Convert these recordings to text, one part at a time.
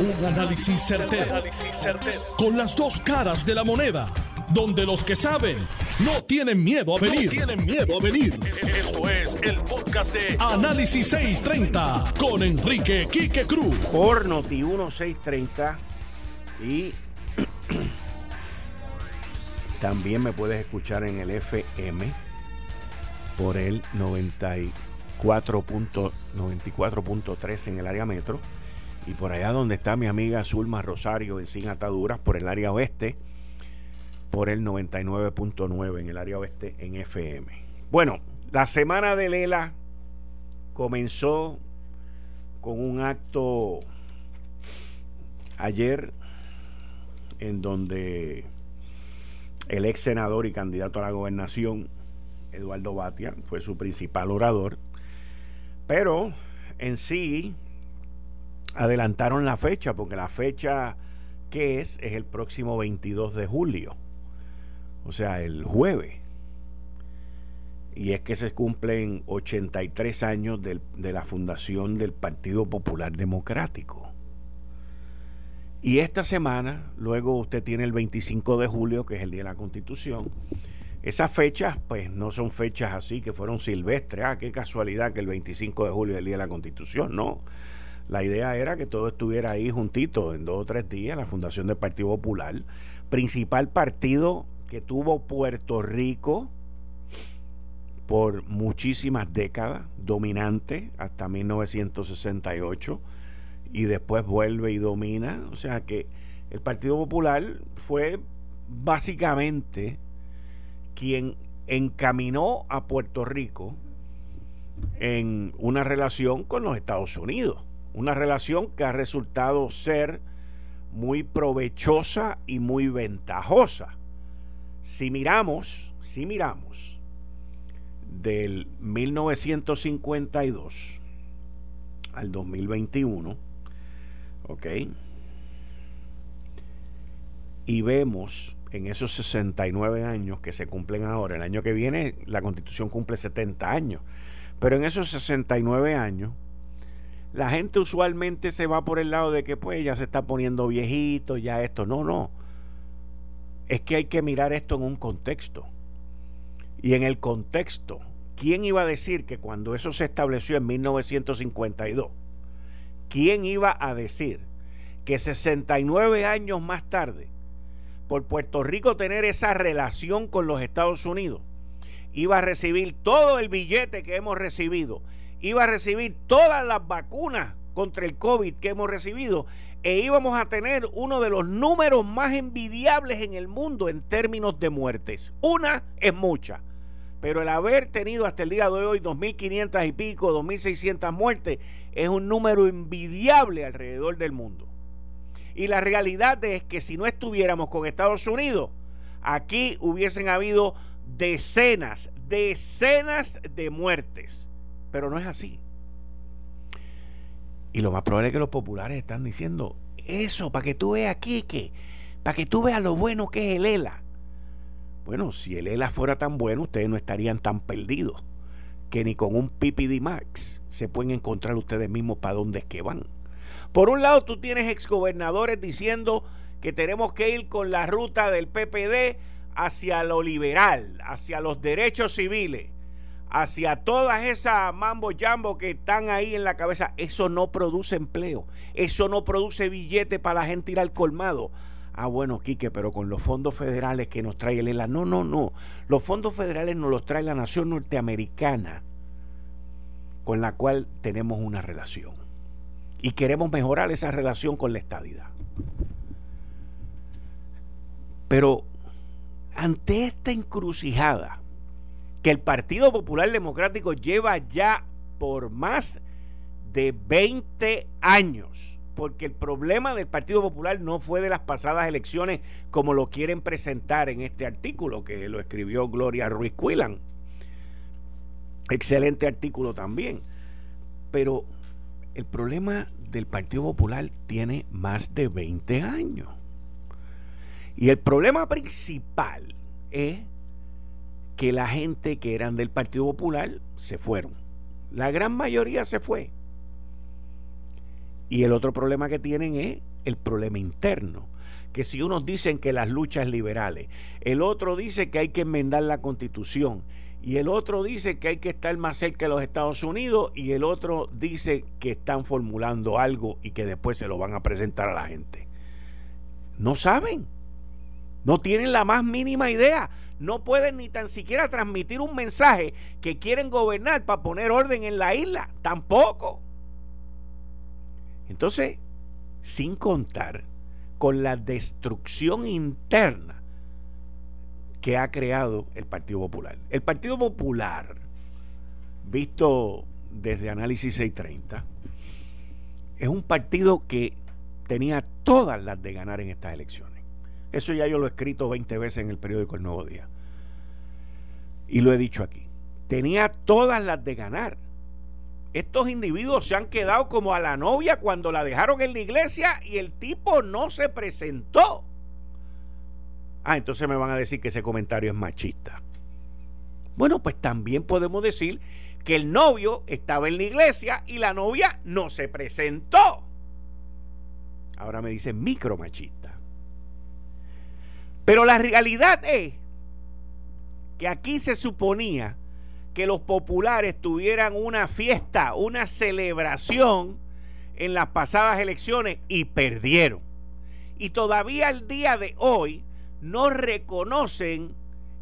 Un análisis certero, Con las dos caras de la moneda. Donde los que saben no tienen miedo a venir. tienen miedo a venir. Esto es el podcast de Análisis 630 con Enrique Quique Cruz. Por Noti 1630 y también me puedes escuchar en el FM por el 94.3 en el área metro y por allá donde está mi amiga Zulma Rosario en Sin Ataduras, por el área oeste, por el 99.9 en el área oeste en FM. Bueno, la semana de Lela comenzó con un acto ayer en donde el ex senador y candidato a la gobernación, Eduardo Batia, fue su principal orador, pero en sí adelantaron la fecha, porque la fecha que es es el próximo 22 de julio, o sea, el jueves. Y es que se cumplen 83 años de la fundación del Partido Popular Democrático. Y esta semana, luego usted tiene el 25 de julio, que es el Día de la Constitución. Esas fechas, pues no son fechas así que fueron silvestres. Ah, qué casualidad que el 25 de julio es el Día de la Constitución. No. La idea era que todo estuviera ahí juntito en dos o tres días, la fundación del Partido Popular, principal partido que tuvo Puerto Rico por muchísimas décadas, dominante hasta 1968, y después vuelve y domina. O sea que el Partido Popular fue básicamente quien encaminó a Puerto Rico en una relación con los Estados Unidos. Una relación que ha resultado ser muy provechosa y muy ventajosa. Si miramos, si miramos del 1952 al 2021, ¿ok? Y vemos en esos 69 años que se cumplen ahora, el año que viene la constitución cumple 70 años, pero en esos 69 años, la gente usualmente se va por el lado de que pues ya se está poniendo viejito, ya esto. No, no. Es que hay que mirar esto en un contexto. Y en el contexto, ¿quién iba a decir que cuando eso se estableció en 1952, quién iba a decir que 69 años más tarde, por Puerto Rico tener esa relación con los Estados Unidos, iba a recibir todo el billete que hemos recibido iba a recibir todas las vacunas contra el COVID que hemos recibido e íbamos a tener uno de los números más envidiables en el mundo en términos de muertes. Una es mucha, pero el haber tenido hasta el día de hoy 2.500 y pico, 2.600 muertes, es un número envidiable alrededor del mundo. Y la realidad es que si no estuviéramos con Estados Unidos, aquí hubiesen habido decenas, decenas de muertes pero no es así. Y lo más probable es que los populares están diciendo eso para que tú veas aquí que para que tú veas lo bueno que es el ELA. Bueno, si el ELA fuera tan bueno, ustedes no estarían tan perdidos que ni con un PPD Max se pueden encontrar ustedes mismos para dónde es que van. Por un lado, tú tienes exgobernadores diciendo que tenemos que ir con la ruta del PPD hacia lo liberal, hacia los derechos civiles hacia todas esas mambo jambo que están ahí en la cabeza, eso no produce empleo, eso no produce billete para la gente ir al colmado. Ah, bueno, Quique, pero con los fondos federales que nos trae el ELA. No, no, no. Los fondos federales nos los trae la nación norteamericana con la cual tenemos una relación. Y queremos mejorar esa relación con la estadidad. Pero ante esta encrucijada, que el Partido Popular Democrático lleva ya por más de 20 años. Porque el problema del Partido Popular no fue de las pasadas elecciones como lo quieren presentar en este artículo que lo escribió Gloria Ruiz Cuilan. Excelente artículo también. Pero el problema del Partido Popular tiene más de 20 años. Y el problema principal es que la gente que eran del Partido Popular se fueron. La gran mayoría se fue. Y el otro problema que tienen es el problema interno. Que si unos dicen que las luchas liberales, el otro dice que hay que enmendar la constitución, y el otro dice que hay que estar más cerca de los Estados Unidos, y el otro dice que están formulando algo y que después se lo van a presentar a la gente. No saben, no tienen la más mínima idea, no pueden ni tan siquiera transmitir un mensaje que quieren gobernar para poner orden en la isla, tampoco. Entonces, sin contar con la destrucción interna que ha creado el Partido Popular. El Partido Popular, visto desde Análisis 630, es un partido que tenía todas las de ganar en estas elecciones. Eso ya yo lo he escrito 20 veces en el periódico El Nuevo Día. Y lo he dicho aquí. Tenía todas las de ganar estos individuos se han quedado como a la novia cuando la dejaron en la iglesia y el tipo no se presentó. Ah, entonces me van a decir que ese comentario es machista. Bueno, pues también podemos decir que el novio estaba en la iglesia y la novia no se presentó. Ahora me dicen micromachista. Pero la realidad es que aquí se suponía que los populares tuvieran una fiesta, una celebración en las pasadas elecciones y perdieron. Y todavía al día de hoy no reconocen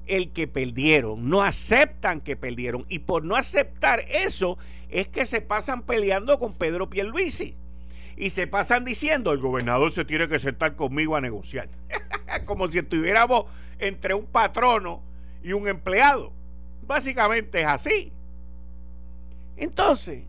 el que perdieron, no aceptan que perdieron. Y por no aceptar eso es que se pasan peleando con Pedro Pierluisi. Y se pasan diciendo, el gobernador se tiene que sentar conmigo a negociar. Como si estuviéramos entre un patrono y un empleado. Básicamente es así. Entonces,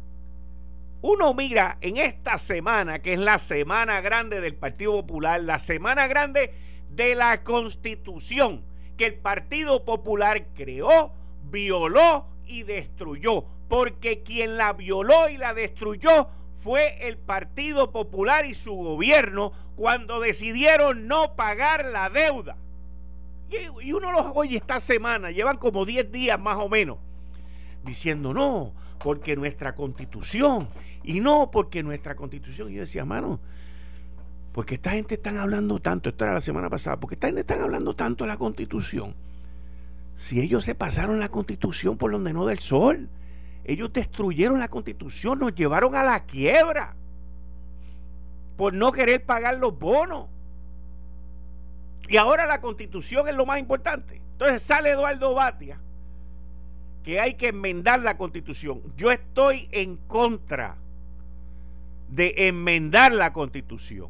uno mira en esta semana, que es la semana grande del Partido Popular, la semana grande de la Constitución, que el Partido Popular creó, violó y destruyó. Porque quien la violó y la destruyó fue el Partido Popular y su gobierno cuando decidieron no pagar la deuda. Y, uno los oye esta semana, llevan como 10 días más o menos, diciendo no, porque nuestra constitución, y no porque nuestra constitución. Y yo decía, mano, porque esta gente están hablando tanto, esto era la semana pasada, porque esta gente están hablando tanto de la constitución. Si ellos se pasaron la constitución por donde no del sol, ellos destruyeron la constitución, nos llevaron a la quiebra por no querer pagar los bonos. Y ahora la constitución es lo más importante. Entonces sale Eduardo Batia que hay que enmendar la constitución. Yo estoy en contra de enmendar la constitución.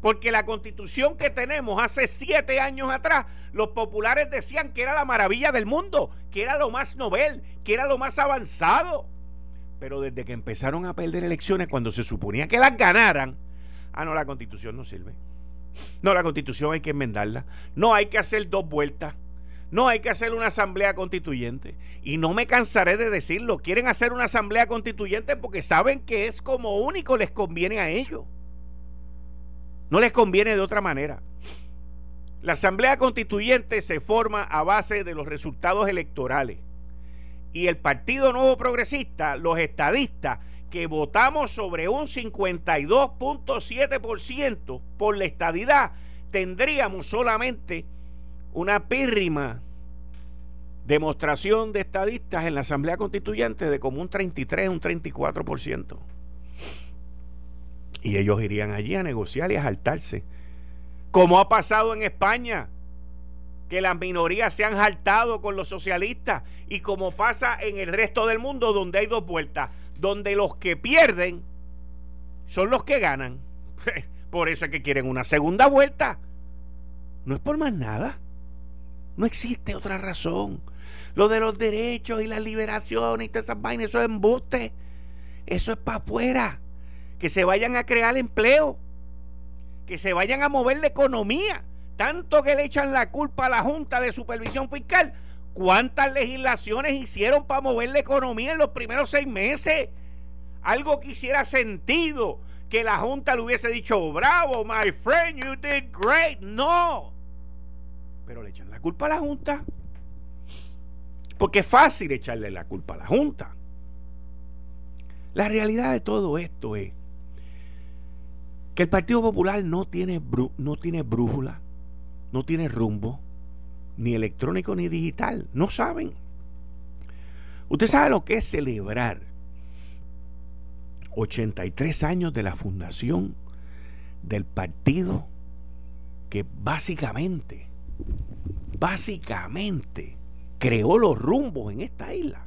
Porque la constitución que tenemos hace siete años atrás, los populares decían que era la maravilla del mundo, que era lo más novel, que era lo más avanzado. Pero desde que empezaron a perder elecciones, cuando se suponía que las ganaran, ah, no, la constitución no sirve. No, la constitución hay que enmendarla. No hay que hacer dos vueltas. No hay que hacer una asamblea constituyente. Y no me cansaré de decirlo. Quieren hacer una asamblea constituyente porque saben que es como único les conviene a ellos. No les conviene de otra manera. La asamblea constituyente se forma a base de los resultados electorales. Y el Partido Nuevo Progresista, los estadistas, que votamos sobre un 52.7% por la estadidad, tendríamos solamente una pírrima demostración de estadistas en la Asamblea Constituyente de como un 33, un 34%. Y ellos irían allí a negociar y a saltarse. Como ha pasado en España, que las minorías se han jaltado con los socialistas y como pasa en el resto del mundo donde hay dos vueltas donde los que pierden son los que ganan. Por eso es que quieren una segunda vuelta. No es por más nada. No existe otra razón. Lo de los derechos y la liberación y todas esas vainas, eso es embuste. Eso es para afuera. Que se vayan a crear empleo. Que se vayan a mover la economía. Tanto que le echan la culpa a la Junta de Supervisión Fiscal ¿Cuántas legislaciones hicieron para mover la economía en los primeros seis meses? Algo que hiciera sentido que la Junta le hubiese dicho, bravo, my friend, you did great. No. Pero le echan la culpa a la Junta. Porque es fácil echarle la culpa a la Junta. La realidad de todo esto es que el Partido Popular no tiene, no tiene brújula, no tiene rumbo, ni electrónico ni digital. No saben. Usted sabe lo que es celebrar 83 años de la fundación del partido que básicamente, básicamente creó los rumbos en esta isla.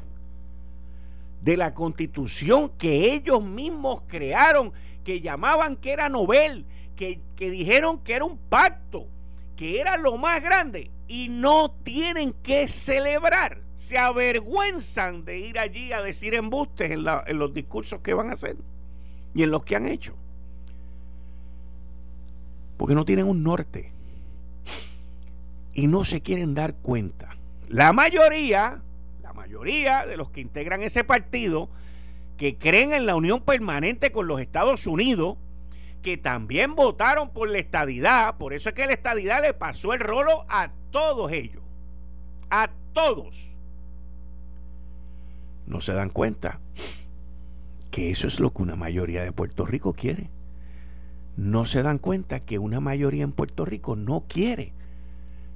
De la constitución que ellos mismos crearon, que llamaban que era Nobel, que, que dijeron que era un pacto, que era lo más grande y no tienen que celebrar. Se avergüenzan de ir allí a decir embustes en, en los discursos que van a hacer y en los que han hecho. Porque no tienen un norte y no se quieren dar cuenta. La mayoría, la mayoría de los que integran ese partido, que creen en la unión permanente con los Estados Unidos, que también votaron por la estadidad, por eso es que la estadidad le pasó el rolo a todos ellos, a todos. No se dan cuenta que eso es lo que una mayoría de Puerto Rico quiere. No se dan cuenta que una mayoría en Puerto Rico no quiere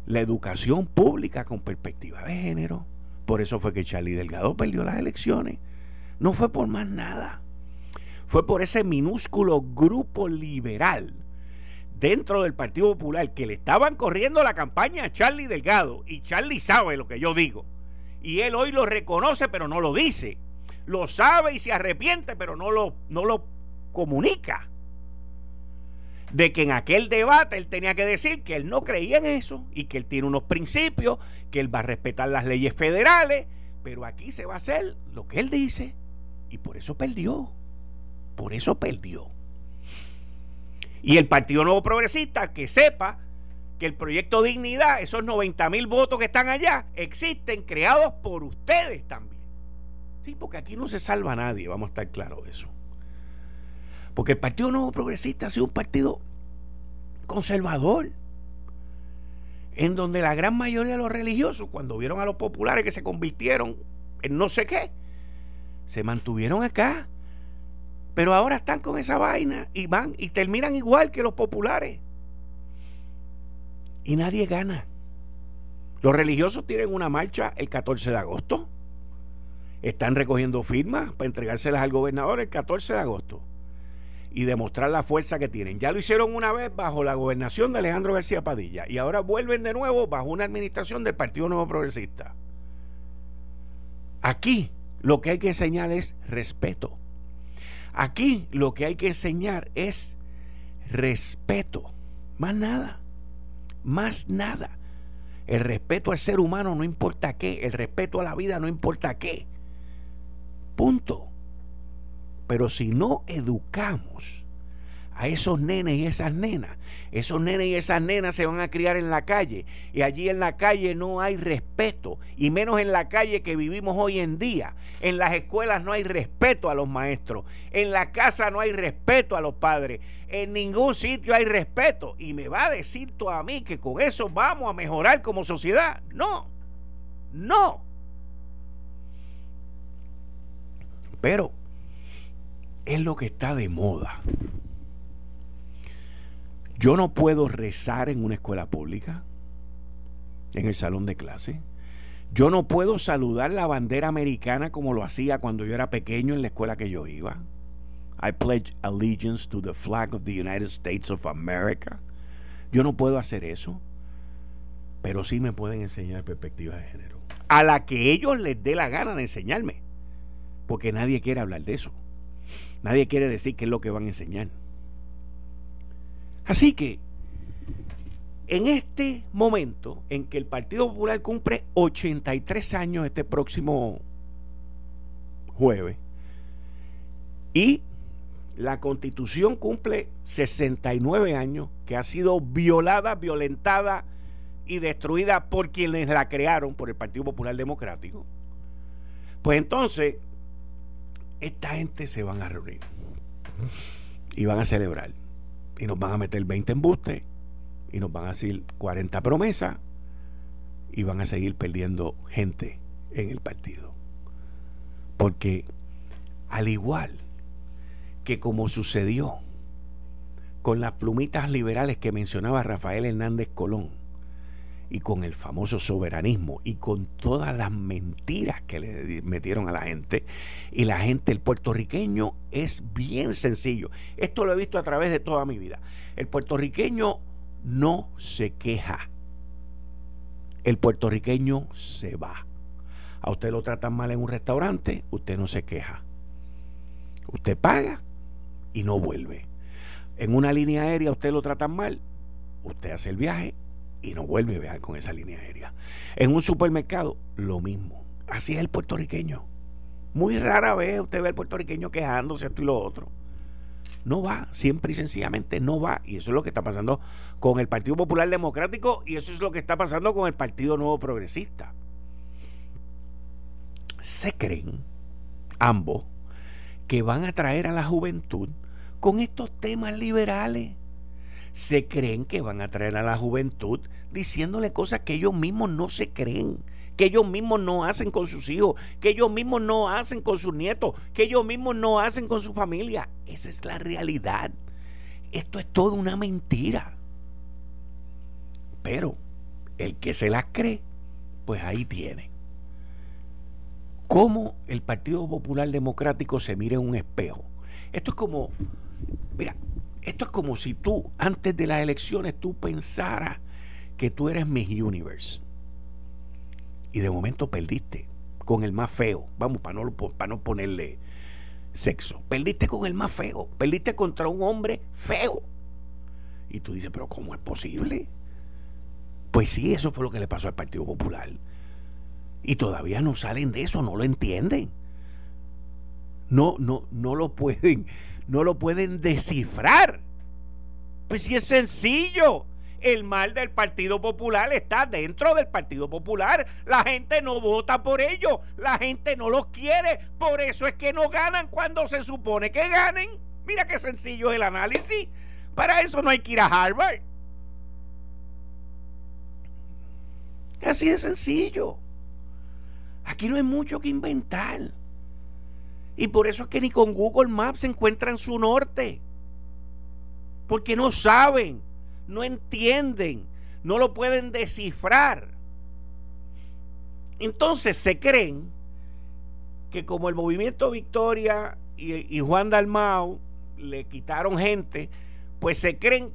la educación pública con perspectiva de género. Por eso fue que Charlie Delgado perdió las elecciones. No fue por más nada. Fue por ese minúsculo grupo liberal dentro del Partido Popular que le estaban corriendo la campaña a Charlie Delgado. Y Charlie sabe lo que yo digo. Y él hoy lo reconoce, pero no lo dice. Lo sabe y se arrepiente, pero no lo, no lo comunica de que en aquel debate él tenía que decir que él no creía en eso y que él tiene unos principios, que él va a respetar las leyes federales, pero aquí se va a hacer lo que él dice y por eso perdió. Por eso perdió. Y el Partido Nuevo Progresista que sepa que el proyecto Dignidad, esos 90 mil votos que están allá, existen creados por ustedes también. Sí, porque aquí no se salva a nadie, vamos a estar claros de eso. Porque el Partido Nuevo Progresista ha sido un partido conservador, en donde la gran mayoría de los religiosos, cuando vieron a los populares que se convirtieron en no sé qué, se mantuvieron acá. Pero ahora están con esa vaina y van y terminan igual que los populares. Y nadie gana. Los religiosos tienen una marcha el 14 de agosto. Están recogiendo firmas para entregárselas al gobernador el 14 de agosto y demostrar la fuerza que tienen. Ya lo hicieron una vez bajo la gobernación de Alejandro García Padilla y ahora vuelven de nuevo bajo una administración del Partido Nuevo Progresista. Aquí lo que hay que enseñar es respeto. Aquí lo que hay que enseñar es respeto. Más nada. Más nada. El respeto al ser humano no importa qué. El respeto a la vida no importa qué. Punto. Pero si no educamos a esos nenes y esas nenas, esos nenes y esas nenas se van a criar en la calle y allí en la calle no hay respeto y menos en la calle que vivimos hoy en día. En las escuelas no hay respeto a los maestros, en la casa no hay respeto a los padres, en ningún sitio hay respeto y me va a decir tú a mí que con eso vamos a mejorar como sociedad. No, no. Pero es lo que está de moda. Yo no puedo rezar en una escuela pública, en el salón de clase. Yo no puedo saludar la bandera americana como lo hacía cuando yo era pequeño en la escuela que yo iba. I pledge allegiance to the flag of the United States of America. Yo no puedo hacer eso, pero sí me pueden enseñar perspectivas de género. A la que ellos les dé la gana de enseñarme, porque nadie quiere hablar de eso. Nadie quiere decir qué es lo que van a enseñar. Así que, en este momento en que el Partido Popular cumple 83 años este próximo jueves, y la constitución cumple 69 años, que ha sido violada, violentada y destruida por quienes la crearon, por el Partido Popular Democrático, pues entonces esta gente se van a reunir y van a celebrar y nos van a meter 20 embustes y nos van a decir 40 promesas y van a seguir perdiendo gente en el partido. Porque al igual que como sucedió con las plumitas liberales que mencionaba Rafael Hernández Colón y con el famoso soberanismo y con todas las mentiras que le metieron a la gente. Y la gente, el puertorriqueño es bien sencillo. Esto lo he visto a través de toda mi vida. El puertorriqueño no se queja. El puertorriqueño se va. A usted lo tratan mal en un restaurante, usted no se queja. Usted paga y no vuelve. En una línea aérea usted lo tratan mal, usted hace el viaje y no vuelve a viajar con esa línea aérea. En un supermercado, lo mismo. Así es el puertorriqueño. Muy rara vez usted ve al puertorriqueño quejándose esto y lo otro. No va, siempre y sencillamente no va. Y eso es lo que está pasando con el Partido Popular Democrático y eso es lo que está pasando con el Partido Nuevo Progresista. Se creen ambos que van a traer a la juventud con estos temas liberales se creen que van a traer a la juventud diciéndole cosas que ellos mismos no se creen, que ellos mismos no hacen con sus hijos, que ellos mismos no hacen con sus nietos, que ellos mismos no hacen con su familia. Esa es la realidad. Esto es todo una mentira. Pero el que se las cree, pues ahí tiene. ¿Cómo el Partido Popular Democrático se mira en un espejo? Esto es como, mira, esto es como si tú, antes de las elecciones, tú pensaras que tú eres Miss Universe. Y de momento perdiste con el más feo. Vamos, para no, para no ponerle sexo. Perdiste con el más feo. Perdiste contra un hombre feo. Y tú dices, pero ¿cómo es posible? Pues sí, eso fue lo que le pasó al Partido Popular. Y todavía no salen de eso, no lo entienden. No, no, no lo pueden no lo pueden descifrar. Pues si es sencillo. El mal del Partido Popular está dentro del Partido Popular. La gente no vota por ellos. La gente no los quiere. Por eso es que no ganan cuando se supone que ganen. Mira qué sencillo es el análisis. Para eso no hay que ir a Harvard. Así de sencillo. Aquí no hay mucho que inventar. Y por eso es que ni con Google Maps encuentran su norte. Porque no saben, no entienden, no lo pueden descifrar. Entonces se creen que como el movimiento Victoria y, y Juan Dalmau le quitaron gente, pues se creen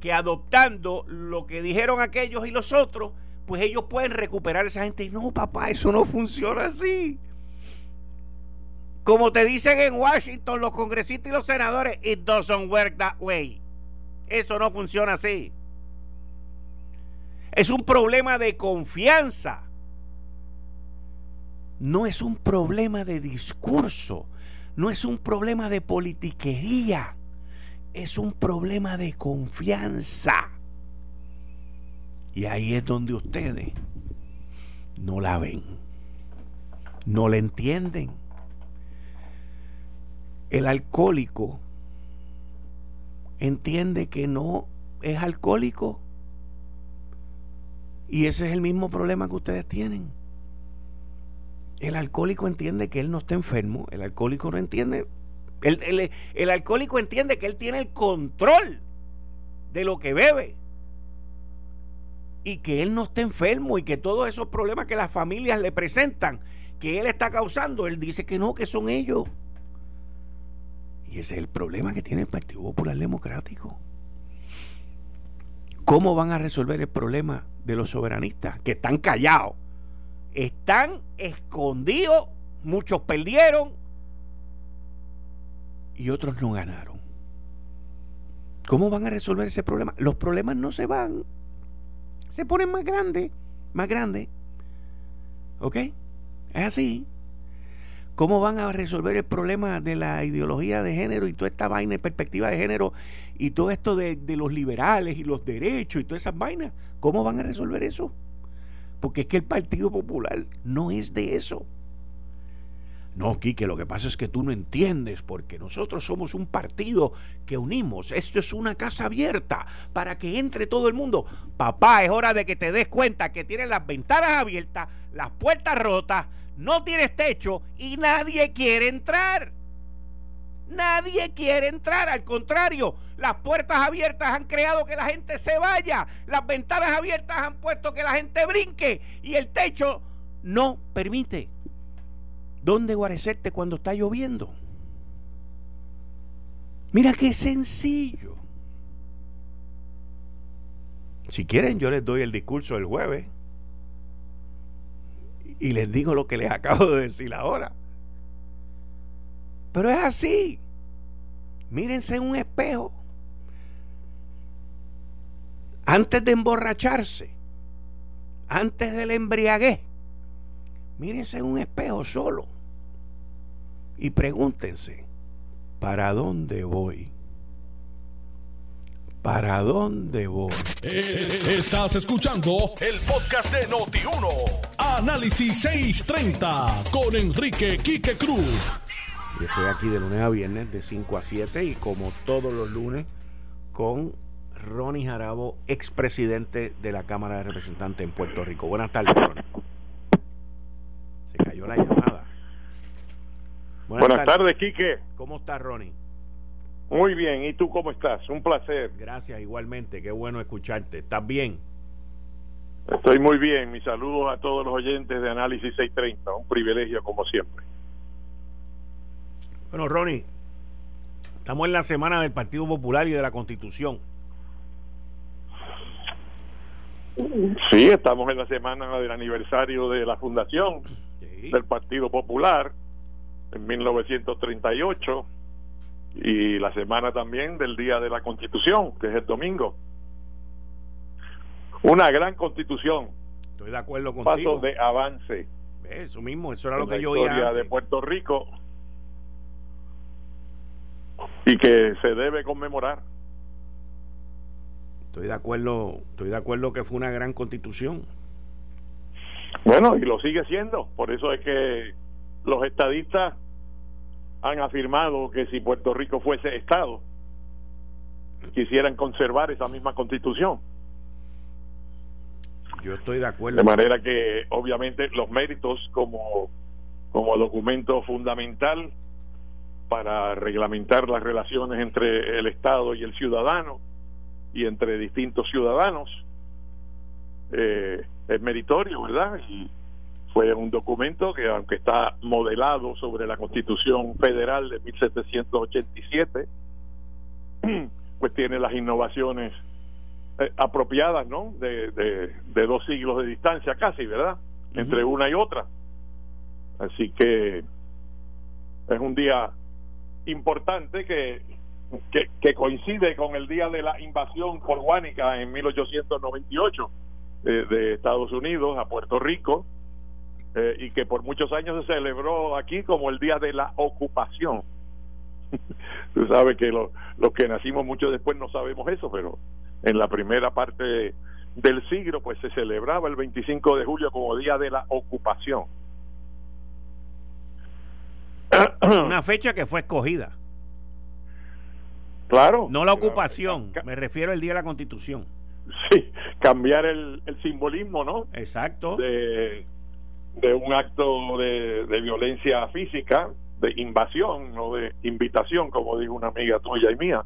que adoptando lo que dijeron aquellos y los otros, pues ellos pueden recuperar a esa gente. Y no, papá, eso no funciona así. Como te dicen en Washington los congresistas y los senadores, it doesn't work that way. Eso no funciona así. Es un problema de confianza. No es un problema de discurso. No es un problema de politiquería. Es un problema de confianza. Y ahí es donde ustedes no la ven. No la entienden el alcohólico entiende que no es alcohólico. Y ese es el mismo problema que ustedes tienen. El alcohólico entiende que él no está enfermo. El alcohólico no entiende. El, el alcohólico entiende que él tiene el control de lo que bebe. Y que él no está enfermo y que todos esos problemas que las familias le presentan, que él está causando, él dice que no, que son ellos. Y ese es el problema que tiene el Partido Popular Democrático. ¿Cómo van a resolver el problema de los soberanistas que están callados? Están escondidos, muchos perdieron y otros no ganaron. ¿Cómo van a resolver ese problema? Los problemas no se van, se ponen más grandes, más grandes. ¿Ok? Es así. ¿Cómo van a resolver el problema de la ideología de género y toda esta vaina de perspectiva de género y todo esto de, los liberales y los derechos y todas esas vainas? ¿Cómo van a resolver eso? Porque es que el Partido Popular no es de eso. No, Quique, lo que pasa es que tú no entiendes, porque nosotros somos un partido que unimos. Esto es una casa abierta para que entre todo el mundo. Papá, es hora de que te des cuenta que tienes las ventanas abiertas, las puertas rotas, no tienes techo y nadie quiere entrar. Nadie quiere entrar, al contrario, las puertas abiertas han creado que la gente se vaya, las ventanas abiertas han puesto que la gente brinque y el techo no permite. ¿Dónde guarecerte cuando está lloviendo? Mira qué sencillo. Si quieren, yo les doy el discurso del jueves y les digo lo que les acabo de decir ahora. Pero es así. Mírense en un espejo. Antes de emborracharse, antes del embriaguez, mírense en un espejo solo y pregúntense, ¿para dónde voy? ¿Para dónde voy? Eh, estás escuchando el podcast de Noti1. Análisis 630 con Enrique Quique Cruz. Yo estoy aquí de lunes a viernes de 5 a 7 y como todos los lunes con Ronnie Jarabo, expresidente de la Cámara de Representantes en Puerto Rico. Buenas tardes, Ronnie. Se cayó la llamada. Buenas, tardes. Quique. ¿Cómo estás, Ronnie? Muy bien, ¿y tú cómo estás? Un placer. Gracias, igualmente, qué bueno escucharte. ¿Estás bien? Estoy muy bien, mis saludos a todos los oyentes de Análisis 630, un privilegio como siempre. Bueno, Ronnie, estamos en la semana del Partido Popular y de la Constitución. Sí, estamos en la semana del aniversario de la fundación del Partido Popular en 1938 y la semana también del Día de la Constitución, que es el domingo. Una gran constitución. Estoy de acuerdo contigo. Paso de avance. Eso mismo, eso era lo que yo oía. de Puerto Rico y que se debe conmemorar. Estoy de acuerdo, estoy de acuerdo que fue una gran constitución. Bueno, y lo sigue siendo. Por eso es que los estadistas han afirmado que si Puerto Rico fuese Estado, quisieran conservar esa misma constitución. Yo estoy de acuerdo. De manera que obviamente los méritos como, como documento fundamental para reglamentar las relaciones entre el Estado y el ciudadano y entre distintos ciudadanos eh, es meritorio, ¿verdad? Y fue un documento que aunque está modelado sobre la Constitución Federal de 1787, pues tiene las innovaciones eh, apropiadas, ¿no? De, de, dos siglos de distancia casi, ¿verdad? Entre una y otra. Así que es un día importante que, que, coincide con el día de la invasión porguánica en 1898 de, de Estados Unidos a Puerto Rico eh, y que por muchos años se celebró aquí como el día de la ocupación. Tú sabes que los que nacimos mucho después no sabemos eso, pero en la primera parte del siglo pues se celebraba el 25 de julio como día de la ocupación. Una fecha que fue escogida. Claro. No la ocupación, me refiero al Día de la Constitución. Sí, cambiar el, simbolismo, ¿no? Exacto. De, de un acto de, violencia física, de invasión, no de invitación, como dijo una amiga tuya y mía,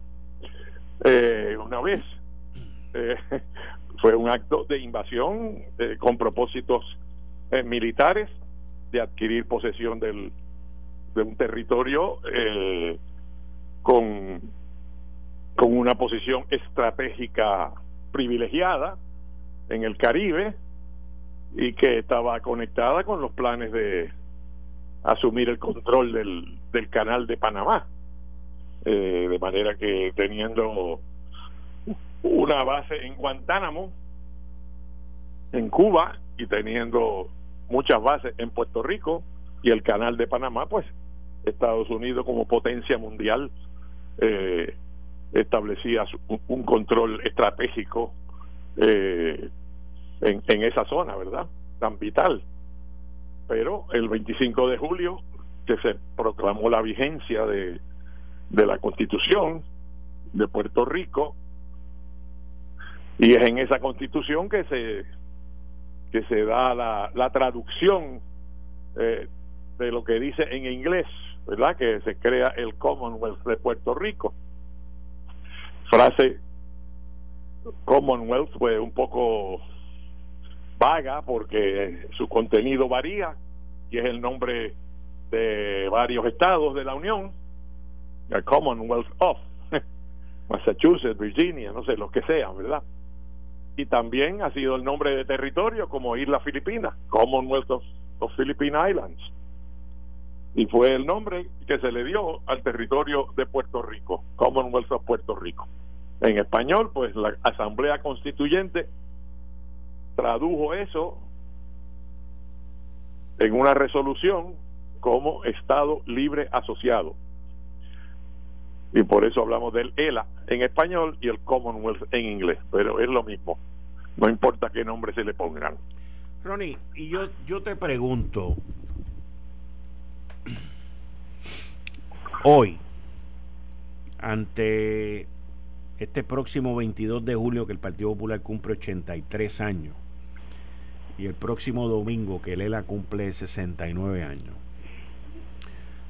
eh, una vez. Eh, fue un acto de invasión eh, con propósitos militares de adquirir posesión del, de un territorio eh, con, con una posición estratégica privilegiada en el Caribe y que estaba conectada con los planes de asumir el control del, del canal de Panamá. Eh, de manera que teniendo una base en Guantánamo, en Cuba, y teniendo muchas bases en Puerto Rico y el canal de Panamá, pues Estados Unidos como potencia mundial eh, establecía un, control estratégico eh, en, en, esa zona, ¿verdad? Tan vital. Pero el 25 de julio, que se proclamó la vigencia de, de la constitución de Puerto Rico, y es en esa constitución que se que se da la, la traducción eh, de lo que dice en inglés ¿verdad? Que se crea el Commonwealth de Puerto Rico. Frase Commonwealth fue un poco vaga porque su contenido varía y es el nombre de varios estados de la Unión, el Commonwealth of Massachusetts, Virginia, no sé, los que sean, ¿verdad? Y también ha sido el nombre de territorio como Isla Filipina, Commonwealth of, Philippine Islands. Y fue el nombre que se le dio al territorio de Puerto Rico, Commonwealth of Puerto Rico. En español, pues la Asamblea Constituyente tradujo eso en una resolución como Estado Libre Asociado. Y por eso hablamos del ELA en español y el Commonwealth en inglés, pero es lo mismo. No importa qué nombre se le pongan. Ronnie, y yo, yo te pregunto, hoy, ante este próximo 22 de julio que el Partido Popular cumple 83 años, y el próximo domingo que Lela cumple 69 años.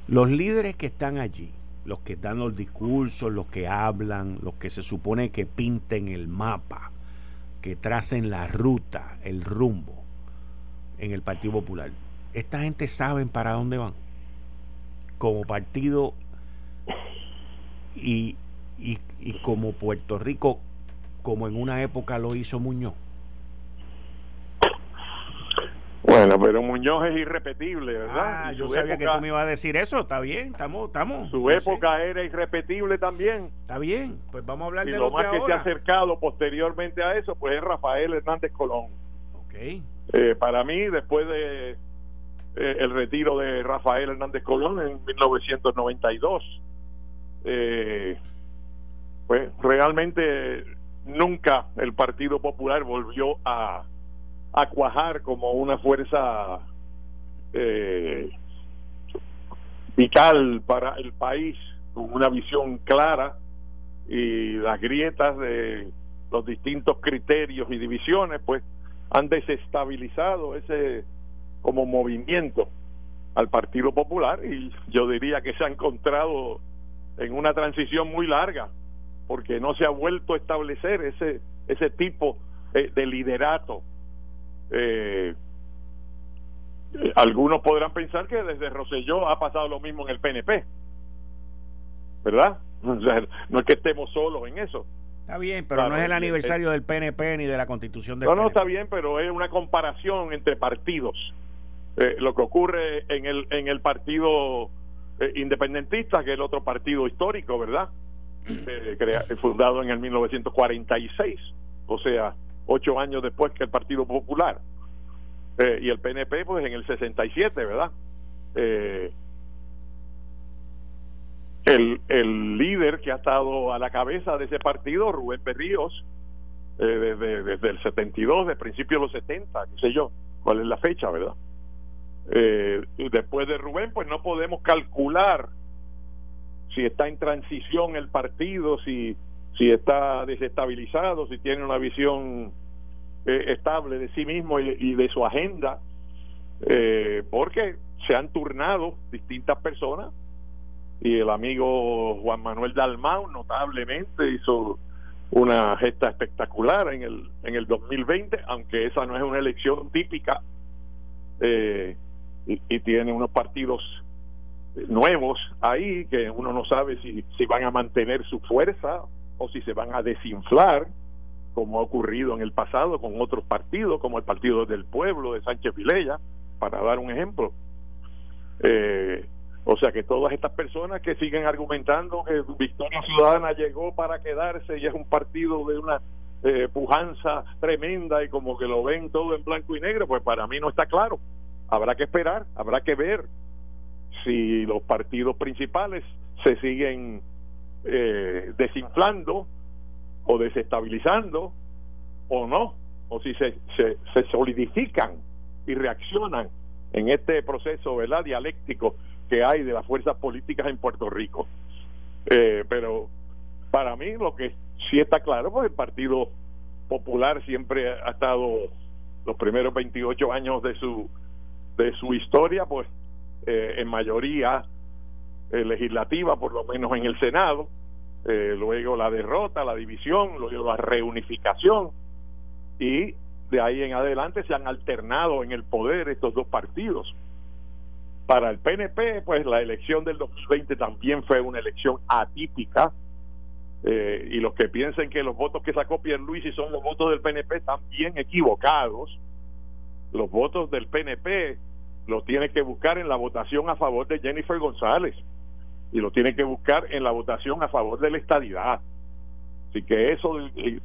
Los líderes que están allí, los que dan los discursos, los que hablan, los que se supone que pinten el mapa, que tracen la ruta, el rumbo en el Partido Popular, esta gente saben para dónde van. Como partido y, y, y como Puerto Rico, como en una época lo hizo Muñoz. Bueno, pero Muñoz es irrepetible, ¿verdad? Ah, yo sabía que tú me ibas a decir eso. Está bien, estamos, estamos. Su época era irrepetible también. Está bien, pues vamos a hablar y de lo, lo más que, que se ha acercado posteriormente a eso, pues es Rafael Hernández Colón. Ok. Eh, para mí, después de eh, el retiro de Rafael Hernández Colón en 1992, eh, pues realmente nunca el Partido Popular volvió a a cuajar como una fuerza eh, vital para el país, con una visión clara y las grietas de los distintos criterios y divisiones, pues han desestabilizado ese como movimiento al Partido Popular y yo diría que se ha encontrado en una transición muy larga porque no se ha vuelto a establecer ese ese tipo eh, de liderato eh, algunos podrán pensar que desde Roselló ha pasado lo mismo en el PNP, ¿verdad? no es que estemos solos en eso. Está bien, pero no es el aniversario del PNP ni de la constitución del No, PNP. no, está bien, pero es una comparación entre partidos. Eh, lo que ocurre en el, en el partido eh, independentista, que es el otro partido histórico, ¿verdad? Eh, crea, fundado en el 1946, o sea, ocho años después que el Partido Popular. Eh, y el PNP, pues en el 67, ¿verdad? Eh, el, el líder que ha estado a la cabeza de ese partido, Rubén Berríos, eh, desde, desde el 72, de principio de los 70, qué sé yo, cuál es la fecha, ¿verdad? Eh, después de Rubén, pues no podemos calcular si está en transición el partido, si, si está desestabilizado, si tiene una visión eh, estable de sí mismo y, de su agenda, eh, porque se han turnado distintas personas y el amigo Juan Manuel Dalmau notablemente hizo una gesta espectacular en el en el 2020 aunque esa no es una elección típica eh, y, y, tiene unos partidos nuevos ahí que uno no sabe si, si van a mantener su fuerza o si se van a desinflar como ha ocurrido en el pasado con otros partidos como el Partido del Pueblo de Sánchez Vilella para dar un ejemplo eh, o sea que todas estas personas que siguen argumentando que Victoria Ciudadana llegó para quedarse y es un partido de una eh, pujanza tremenda y como que lo ven todo en blanco y negro, pues para mí no está claro. Habrá que esperar, habrá que ver si los partidos principales se siguen eh, desinflando o desestabilizando o no, o si se, se, solidifican y reaccionan en este proceso ¿verdad? dialéctico que hay de las fuerzas políticas en Puerto Rico. Eh, pero para mí lo que sí está claro, pues el Partido Popular siempre ha estado los primeros 28 años de su de su historia, pues eh, en mayoría eh, legislativa, por lo menos en el Senado, eh, luego la derrota, la división, luego la reunificación y de ahí en adelante se han alternado en el poder estos dos partidos. Para el PNP, pues la elección del 2020 también fue una elección atípica eh, y los que piensen que los votos que sacó Pierluisi son los votos del PNP están bien equivocados. Los votos del PNP los tiene que buscar en la votación a favor de Jennifer González y lo tiene que buscar en la votación a favor de la estadidad. Así que eso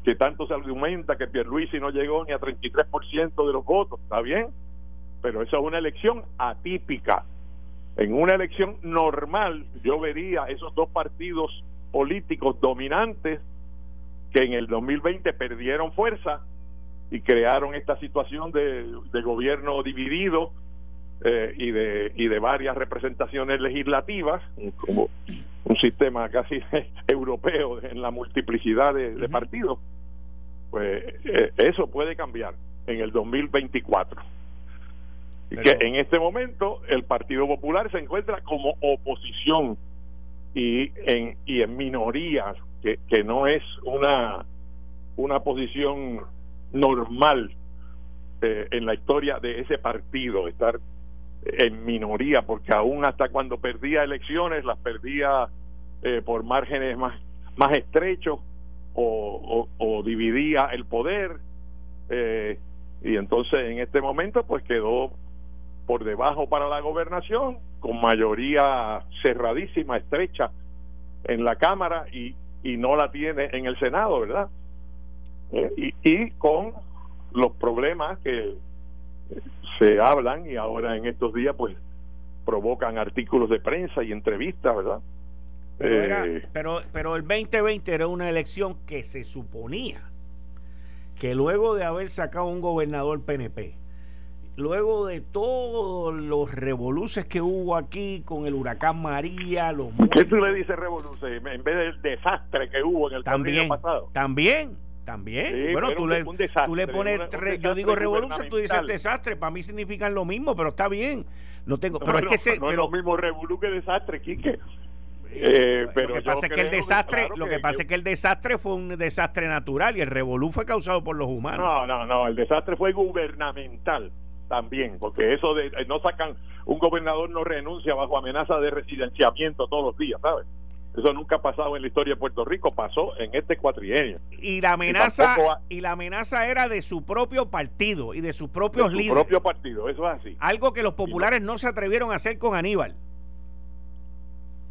que tanto se argumenta que Pierluisi no llegó ni a 33% de los votos, está bien, pero eso es una elección atípica. En una elección normal yo vería esos dos partidos políticos dominantes que en el 2020 perdieron fuerza y crearon esta situación de gobierno dividido eh, y de y de varias representaciones legislativas como un sistema casi europeo en la multiplicidad de, partidos pues eh, eso puede cambiar en el 2024 y que en este momento el Partido Popular se encuentra como oposición y en y en minoría que, que no es una una posición normal eh, en la historia de ese partido estar en minoría, porque aún hasta cuando perdía elecciones las perdía eh, por márgenes más, más estrechos o, o, dividía el poder. Eh, y entonces en este momento pues quedó por debajo para la gobernación, con mayoría cerradísima, estrecha en la Cámara y, y no la tiene en el Senado, ¿verdad? Eh, y, y con los problemas que se hablan y ahora en estos días pues provocan artículos de prensa y entrevistas, ¿verdad? Pero, eh, pero, pero el 2020 era una elección que se suponía que luego de haber sacado un gobernador PNP, luego de todos los revoluces que hubo aquí con el huracán María, los ¿Qué tú le dices revoluciones en vez del desastre que hubo en el también, pasado? También, también. bueno, tú le, tú le, pones, yo digo revolución, tú dices desastre, para mí significan lo mismo, pero está bien. No tengo, pero es que se, no pero, es lo mismo revolución que desastre, Quique. Eh, pero lo que pasa es que el desastre, lo que, pasa es que el desastre fue un desastre natural y el revolú fue causado por los humanos. No, no, no, el desastre fue gubernamental también, porque eso de eh, no sacan un gobernador no renuncia bajo amenaza de residenciamiento todos los días, ¿sabes? Eso nunca ha pasado en la historia de Puerto Rico, pasó en este cuatrienio. Y la amenaza y, la amenaza era de su propio partido y de sus propios de su propio partido, eso es así. Algo que los populares no, se atrevieron a hacer con Aníbal.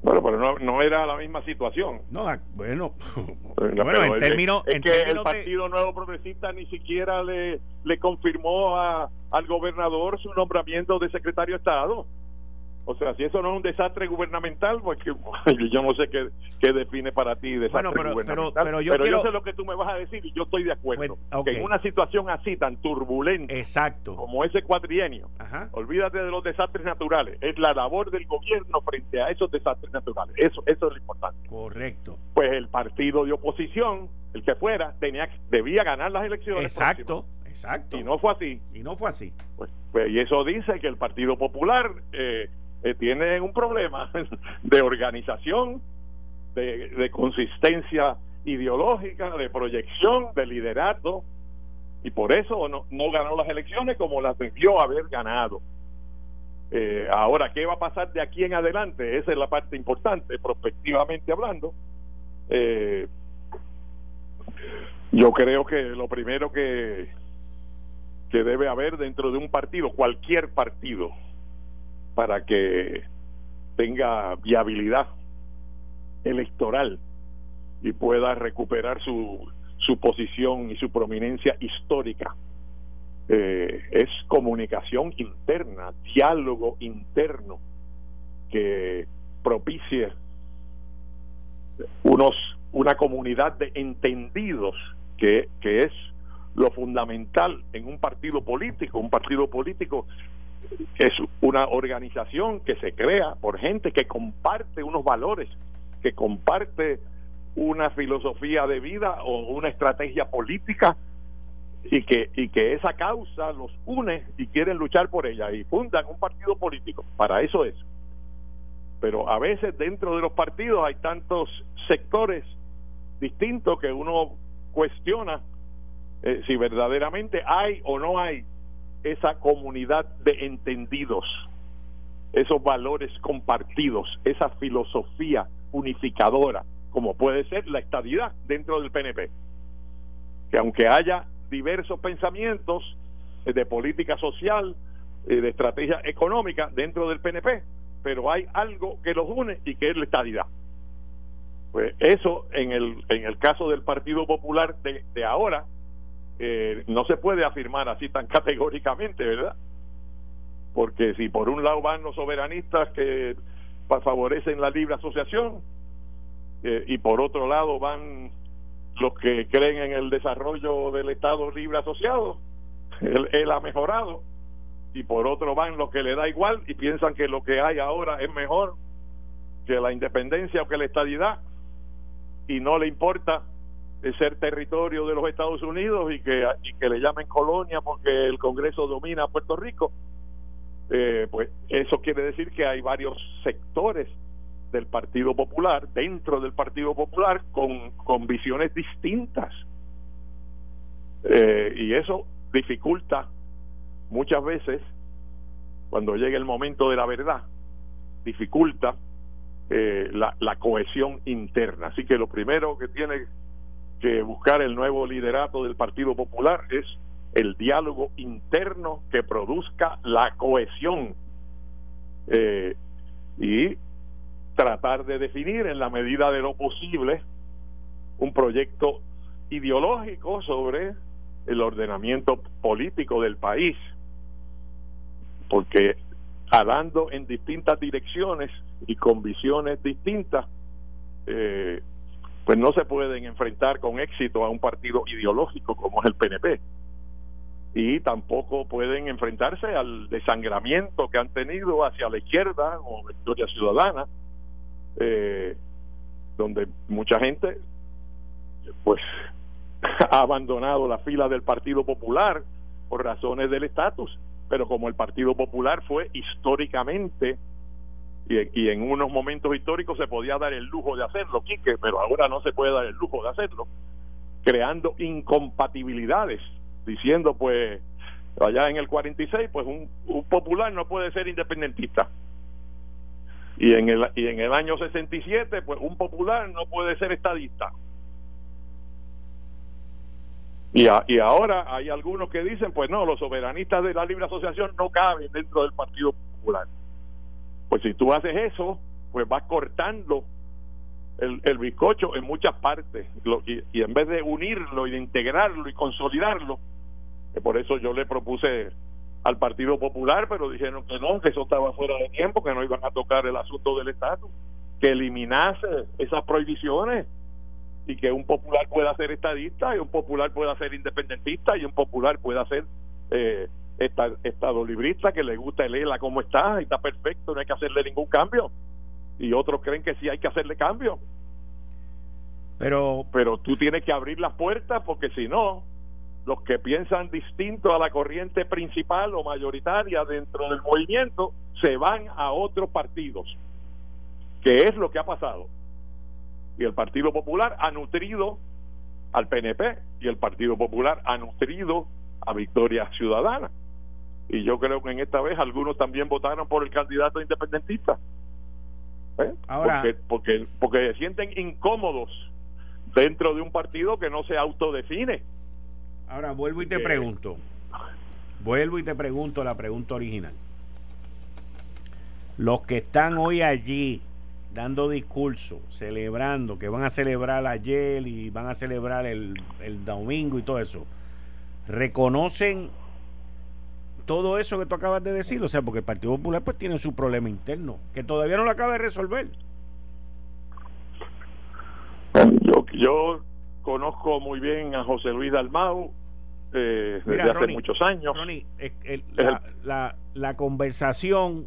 Bueno, pero no, era la misma situación. No, ah, bueno, bueno en términos... Es, que el Partido Nuevo Progresista ni siquiera le, le confirmó a, al gobernador su nombramiento de secretario de Estado. O sea, si eso no es un desastre gubernamental, pues que, yo no sé qué, qué, define para ti desastre pero, gubernamental. Pero, yo, sé lo que tú me vas a decir y yo estoy de acuerdo. Que en una situación así tan turbulenta Exacto. como ese cuatrienio, olvídate de los desastres naturales. Es la labor del gobierno frente a esos desastres naturales. Eso, eso es lo importante. Correcto. Pues el partido de oposición, el que fuera, tenía debía ganar las elecciones. Exacto. Exacto. Y no fue así. Y no fue así. Pues, pues y eso dice que el Partido Popular eh, eh, tiene un problema de organización, de, consistencia ideológica, de proyección, de liderato, y por eso no, no ganó las elecciones como las debió haber ganado. Eh, ahora, ¿qué va a pasar de aquí en adelante? Esa es la parte importante, prospectivamente hablando. Eh, yo creo que lo primero que, que debe haber dentro de un partido, cualquier partido, para que tenga viabilidad electoral y pueda recuperar su, su posición y su prominencia histórica. Eh, es comunicación interna, diálogo interno que propicie unos una comunidad de entendidos que, que es lo fundamental en un partido político. Un partido político es una organización que se crea por gente que comparte unos valores, que comparte una filosofía de vida o una estrategia política y que y que esa causa los une y quieren luchar por ella y fundan un partido político. Para eso es. Pero a veces dentro de los partidos hay tantos sectores distintos que uno cuestiona eh, si verdaderamente hay o no hay esa comunidad de entendidos, esos valores compartidos, esa filosofía unificadora, como puede ser la estadidad dentro del PNP. Que aunque haya diversos pensamientos eh, de política social, eh, de estrategia económica dentro del PNP, pero hay algo que los une y que es la estadidad. Pues eso en el, en el caso del Partido Popular de, de ahora, eh, no se puede afirmar así tan categóricamente, ¿verdad? Porque si por un lado van los soberanistas que favorecen la libre asociación eh, y por otro lado van los que creen en el desarrollo del Estado libre asociado, él, ha mejorado y por otro van los que le da igual y piensan que lo que hay ahora es mejor que la independencia o que la estadidad y no le importa ser territorio de los Estados Unidos y que, y que le llamen colonia porque el Congreso domina a Puerto Rico, eh, pues eso quiere decir que hay varios sectores del Partido Popular, dentro del Partido Popular, con, con visiones distintas. Eh, y eso dificulta muchas veces, cuando llega el momento de la verdad, dificulta eh, la, la cohesión interna. Así que lo primero que tiene que buscar el nuevo liderato del Partido Popular es el diálogo interno que produzca la cohesión eh, y tratar de definir en la medida de lo posible un proyecto ideológico sobre el ordenamiento político del país porque hablando en distintas direcciones y con visiones distintas eh, pues no se pueden enfrentar con éxito a un partido ideológico como es el PNP. Y tampoco pueden enfrentarse al desangramiento que han tenido hacia la izquierda o Victoria Ciudadana, eh, donde mucha gente pues ha abandonado la fila del Partido Popular por razones del estatus, pero como el Partido Popular fue históricamente y, en unos momentos históricos se podía dar el lujo de hacerlo, Quique, pero ahora no se puede dar el lujo de hacerlo, creando incompatibilidades, diciendo pues allá en el 46 pues un, un popular no puede ser independentista. Y en el y en el año 67 pues un popular no puede ser estadista. Y, y ahora hay algunos que dicen pues no los soberanistas de la libre asociación no caben dentro del partido popular pues si tú haces eso, pues vas cortando el, el bizcocho en muchas partes y, en vez de unirlo y de integrarlo y consolidarlo, que por eso yo le propuse al Partido Popular, pero dijeron que no, que eso estaba fuera de tiempo, que no iban a tocar el asunto del estatus, que eliminase esas prohibiciones y que un popular pueda ser estadista y un popular pueda ser independentista y un popular pueda ser eh, estado librista que le gusta el ELA como está y está perfecto, no hay que hacerle ningún cambio. Y otros creen que sí hay que hacerle cambio. Pero, pero tú tienes que abrir las puertas porque si no, los que piensan distinto a la corriente principal o mayoritaria dentro del movimiento se van a otros partidos, que es lo que ha pasado. Y el Partido Popular ha nutrido al PNP y el Partido Popular ha nutrido a Victoria Ciudadana y yo creo que en esta vez algunos también votaron por el candidato independentista. ¿Eh? porque, porque, porque se sienten incómodos dentro de un partido que no se autodefine. Ahora vuelvo y te eh, pregunto, vuelvo y te pregunto la pregunta original. Los que están hoy allí dando discurso, celebrando, que van a celebrar ayer y van a celebrar el, el domingo y todo eso, reconocen todo eso que tú acabas de decir, o sea, porque el Partido Popular pues tiene su problema interno, que todavía no lo acaba de resolver. Yo, yo conozco muy bien a José Luis Dalmau eh, desde hace muchos años. la, la, conversación